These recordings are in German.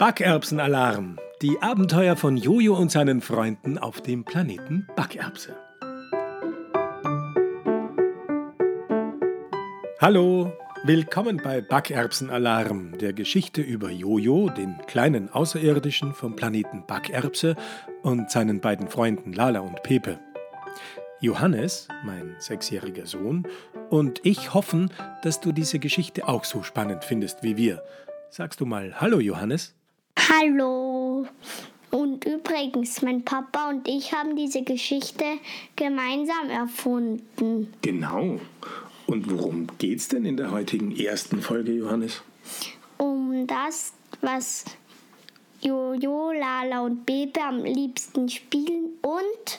Backerbsenalarm. Die Abenteuer von Jojo und seinen Freunden auf dem Planeten Backerbse. Hallo, willkommen bei Backerbsenalarm, der Geschichte über Jojo, den kleinen Außerirdischen vom Planeten Backerbse und seinen beiden Freunden Lala und Pepe. Johannes, mein sechsjähriger Sohn, und ich hoffen, dass du diese Geschichte auch so spannend findest wie wir. Sagst du mal Hallo, Johannes? Hallo. Und übrigens, mein Papa und ich haben diese Geschichte gemeinsam erfunden. Genau. Und worum geht's denn in der heutigen ersten Folge, Johannes? Um das, was Jojo, Lala und Bebe am liebsten spielen und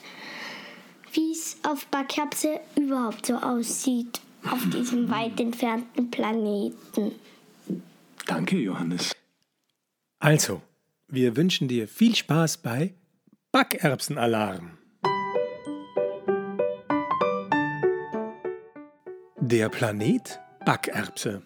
wie es auf Backapse überhaupt so aussieht, auf diesem weit entfernten Planeten. Danke, Johannes. Also, wir wünschen dir viel Spaß bei Backerbsenalarm. Der Planet Backerbse.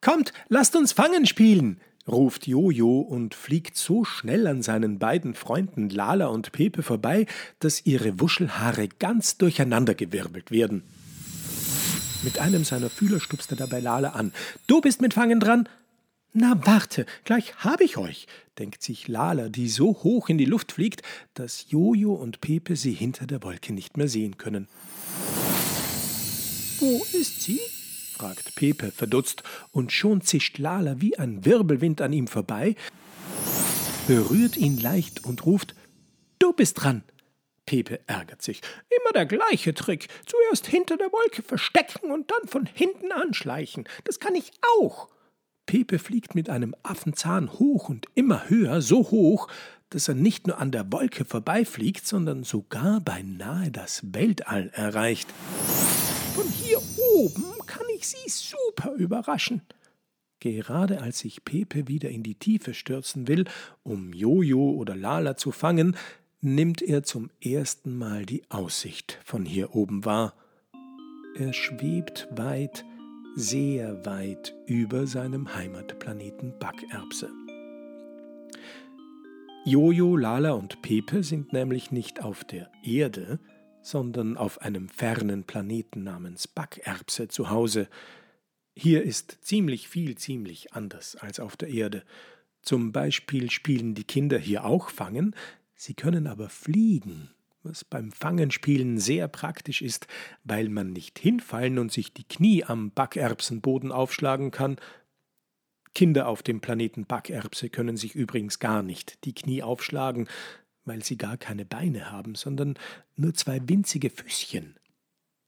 Kommt, lasst uns Fangen spielen, ruft Jojo und fliegt so schnell an seinen beiden Freunden Lala und Pepe vorbei, dass ihre Wuschelhaare ganz durcheinandergewirbelt werden. Mit einem seiner Fühler stupst er dabei Lala an. Du bist mit Fangen dran? Na, warte, gleich hab ich euch, denkt sich Lala, die so hoch in die Luft fliegt, dass Jojo und Pepe sie hinter der Wolke nicht mehr sehen können. Wo ist sie? Fragt Pepe verdutzt, und schon zischt Lala wie ein Wirbelwind an ihm vorbei, berührt ihn leicht und ruft Du bist dran. Pepe ärgert sich. Immer der gleiche Trick. Zuerst hinter der Wolke verstecken und dann von hinten anschleichen. Das kann ich auch. Pepe fliegt mit einem Affenzahn hoch und immer höher, so hoch, dass er nicht nur an der Wolke vorbeifliegt, sondern sogar beinahe das Weltall erreicht. Von hier oben kann ich Sie super überraschen. Gerade als sich Pepe wieder in die Tiefe stürzen will, um Jojo oder Lala zu fangen, nimmt er zum ersten Mal die Aussicht von hier oben wahr. Er schwebt weit, sehr weit über seinem Heimatplaneten Backerbse. Jojo, Lala und Pepe sind nämlich nicht auf der Erde, sondern auf einem fernen Planeten namens Backerbse zu Hause. Hier ist ziemlich viel ziemlich anders als auf der Erde. Zum Beispiel spielen die Kinder hier auch Fangen, sie können aber fliegen, was beim Fangenspielen sehr praktisch ist, weil man nicht hinfallen und sich die Knie am Backerbsenboden aufschlagen kann. Kinder auf dem Planeten Backerbse können sich übrigens gar nicht die Knie aufschlagen, weil sie gar keine Beine haben, sondern nur zwei winzige Füßchen.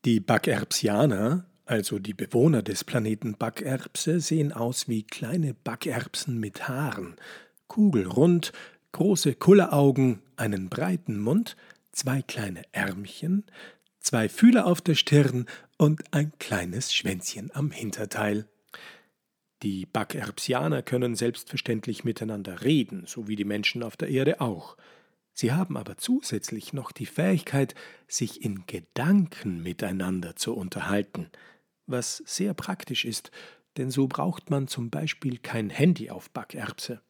Die Backerbsianer, also die Bewohner des Planeten Backerbse, sehen aus wie kleine Backerbsen mit Haaren, kugelrund, große Kulleraugen, einen breiten Mund, zwei kleine Ärmchen, zwei Fühler auf der Stirn und ein kleines Schwänzchen am Hinterteil. Die Backerbsianer können selbstverständlich miteinander reden, so wie die Menschen auf der Erde auch. Sie haben aber zusätzlich noch die Fähigkeit, sich in Gedanken miteinander zu unterhalten, was sehr praktisch ist, denn so braucht man zum Beispiel kein Handy auf Backerbse.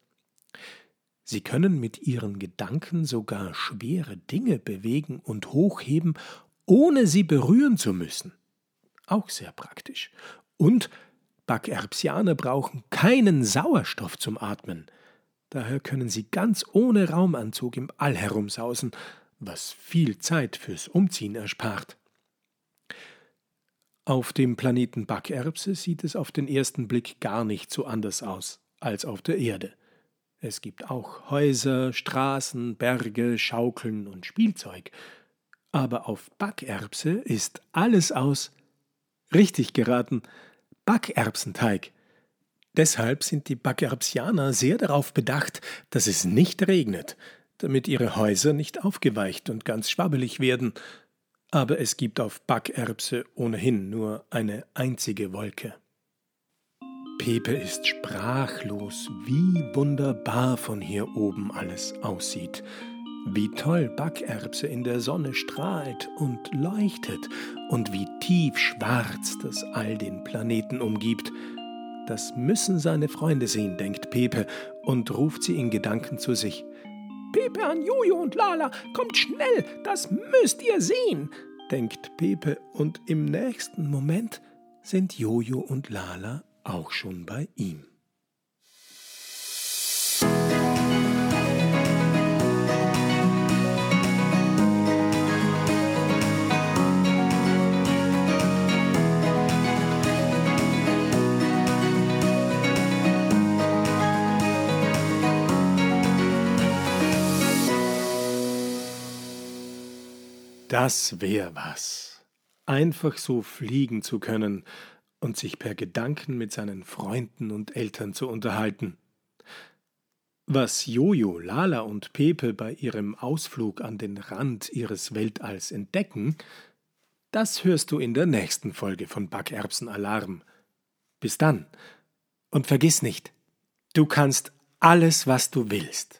Sie können mit ihren Gedanken sogar schwere Dinge bewegen und hochheben, ohne sie berühren zu müssen. Auch sehr praktisch. Und Backerbsianer brauchen keinen Sauerstoff zum Atmen. Daher können sie ganz ohne Raumanzug im All herumsausen, was viel Zeit fürs Umziehen erspart. Auf dem Planeten Backerbse sieht es auf den ersten Blick gar nicht so anders aus als auf der Erde. Es gibt auch Häuser, Straßen, Berge, Schaukeln und Spielzeug. Aber auf Backerbse ist alles aus richtig geraten Backerbsenteig. Deshalb sind die Backerbsianer sehr darauf bedacht, dass es nicht regnet, damit ihre Häuser nicht aufgeweicht und ganz schwabbelig werden. Aber es gibt auf Backerbse ohnehin nur eine einzige Wolke. Pepe ist sprachlos, wie wunderbar von hier oben alles aussieht. wie toll Backerbse in der Sonne strahlt und leuchtet und wie tiefschwarz das all den Planeten umgibt. Das müssen seine Freunde sehen, denkt Pepe und ruft sie in Gedanken zu sich. Pepe an Jojo und Lala, kommt schnell, das müsst ihr sehen, denkt Pepe und im nächsten Moment sind Jojo und Lala auch schon bei ihm. Das wär was. Einfach so fliegen zu können und sich per Gedanken mit seinen Freunden und Eltern zu unterhalten. Was Jojo, Lala und Pepe bei ihrem Ausflug an den Rand ihres Weltalls entdecken, das hörst du in der nächsten Folge von Backerbsen Alarm. Bis dann. Und vergiss nicht, du kannst alles, was du willst.